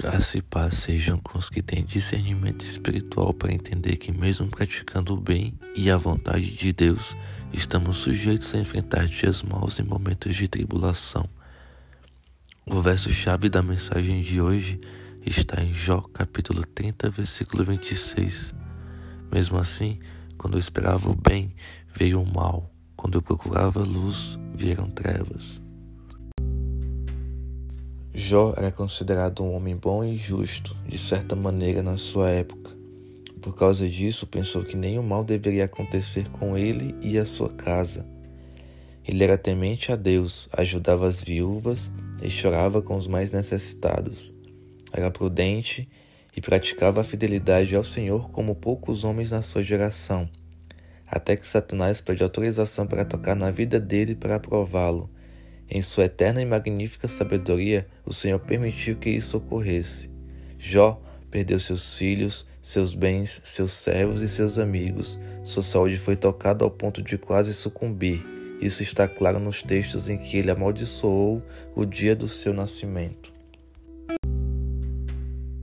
Graça e paz sejam com os que têm discernimento espiritual para entender que, mesmo praticando o bem e a vontade de Deus, estamos sujeitos a enfrentar dias maus e momentos de tribulação. O verso-chave da mensagem de hoje está em Jó, capítulo 30, versículo 26. Mesmo assim, quando eu esperava o bem, veio o mal. Quando eu procurava luz, vieram trevas. Jó era considerado um homem bom e justo, de certa maneira, na sua época. Por causa disso, pensou que nenhum mal deveria acontecer com ele e a sua casa. Ele era temente a Deus, ajudava as viúvas e chorava com os mais necessitados. Era prudente e praticava a fidelidade ao Senhor como poucos homens na sua geração, até que Satanás pede autorização para tocar na vida dele para prová-lo em sua eterna e magnífica sabedoria, o Senhor permitiu que isso ocorresse. Jó perdeu seus filhos, seus bens, seus servos e seus amigos. Sua saúde foi tocada ao ponto de quase sucumbir. Isso está claro nos textos em que ele amaldiçoou o dia do seu nascimento.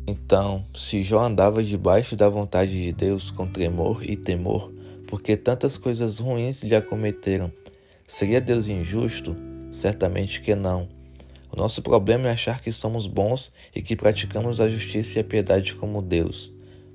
Então, se Jó andava debaixo da vontade de Deus com tremor e temor, porque tantas coisas ruins lhe acometeram, seria Deus injusto? Certamente que não. O nosso problema é achar que somos bons e que praticamos a justiça e a piedade como Deus.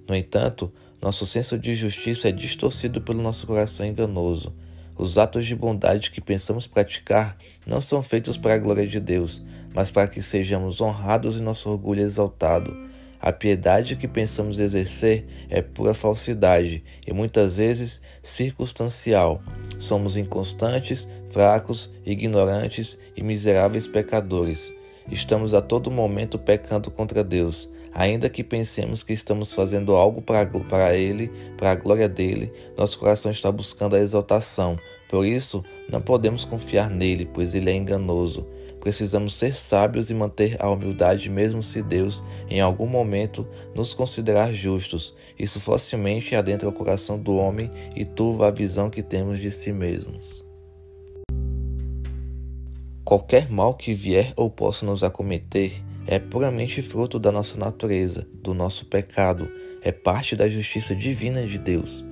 No entanto, nosso senso de justiça é distorcido pelo nosso coração enganoso. Os atos de bondade que pensamos praticar não são feitos para a glória de Deus, mas para que sejamos honrados e nosso orgulho exaltado. A piedade que pensamos exercer é pura falsidade e muitas vezes circunstancial. Somos inconstantes, fracos, ignorantes e miseráveis pecadores. Estamos a todo momento pecando contra Deus. Ainda que pensemos que estamos fazendo algo para, Ele, para a glória dele, nosso coração está buscando a exaltação. Por isso, não podemos confiar nele, pois ele é enganoso. Precisamos ser sábios e manter a humildade, mesmo se Deus, em algum momento, nos considerar justos. Isso facilmente adentra o coração do homem e turva a visão que temos de si mesmos. Qualquer mal que vier ou possa nos acometer é puramente fruto da nossa natureza, do nosso pecado, é parte da justiça divina de Deus.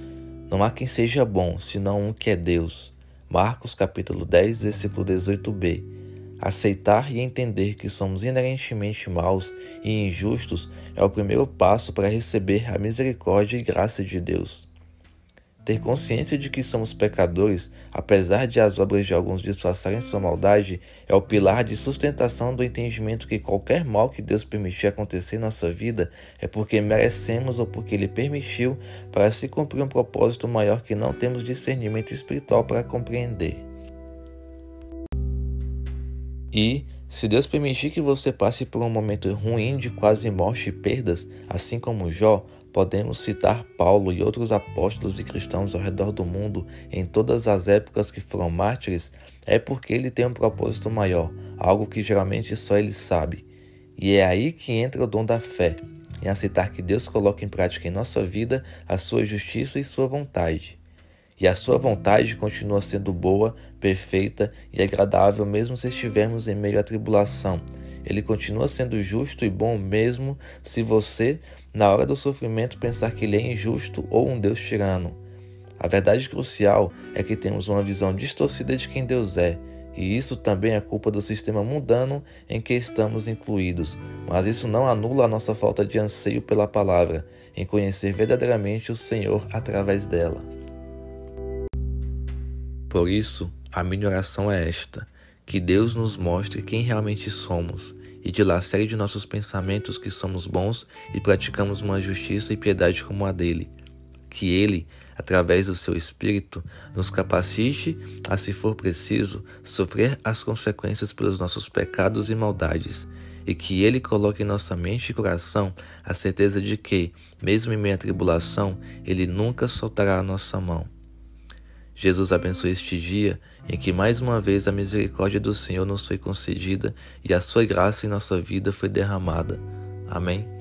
Não há quem seja bom, senão um que é Deus. Marcos capítulo 10, versículo 18b. Aceitar e entender que somos inerentemente maus e injustos é o primeiro passo para receber a misericórdia e graça de Deus. Ter consciência de que somos pecadores, apesar de as obras de alguns disfarçarem sua maldade, é o pilar de sustentação do entendimento que qualquer mal que Deus permitir acontecer em nossa vida é porque merecemos ou porque Ele permitiu para se cumprir um propósito maior que não temos discernimento espiritual para compreender. E, se Deus permitir que você passe por um momento ruim de quase morte e perdas, assim como Jó, podemos citar Paulo e outros apóstolos e cristãos ao redor do mundo em todas as épocas que foram mártires, é porque ele tem um propósito maior, algo que geralmente só ele sabe. E é aí que entra o dom da fé, em aceitar que Deus coloca em prática em nossa vida a sua justiça e sua vontade e a sua vontade continua sendo boa, perfeita e agradável, mesmo se estivermos em meio à tribulação. Ele continua sendo justo e bom, mesmo se você, na hora do sofrimento, pensar que ele é injusto ou um Deus tirano. A verdade crucial é que temos uma visão distorcida de quem Deus é, e isso também é culpa do sistema mundano em que estamos incluídos. Mas isso não anula a nossa falta de anseio pela palavra, em conhecer verdadeiramente o Senhor através dela. Por isso, a minha oração é esta: que Deus nos mostre quem realmente somos e dilacere de nossos pensamentos que somos bons e praticamos uma justiça e piedade como a dele. Que Ele, através do seu Espírito, nos capacite a, se for preciso, sofrer as consequências pelos nossos pecados e maldades, e que Ele coloque em nossa mente e coração a certeza de que, mesmo em meio à tribulação, Ele nunca soltará a nossa mão. Jesus abençoe este dia em que mais uma vez a misericórdia do Senhor nos foi concedida e a sua graça em nossa vida foi derramada. Amém.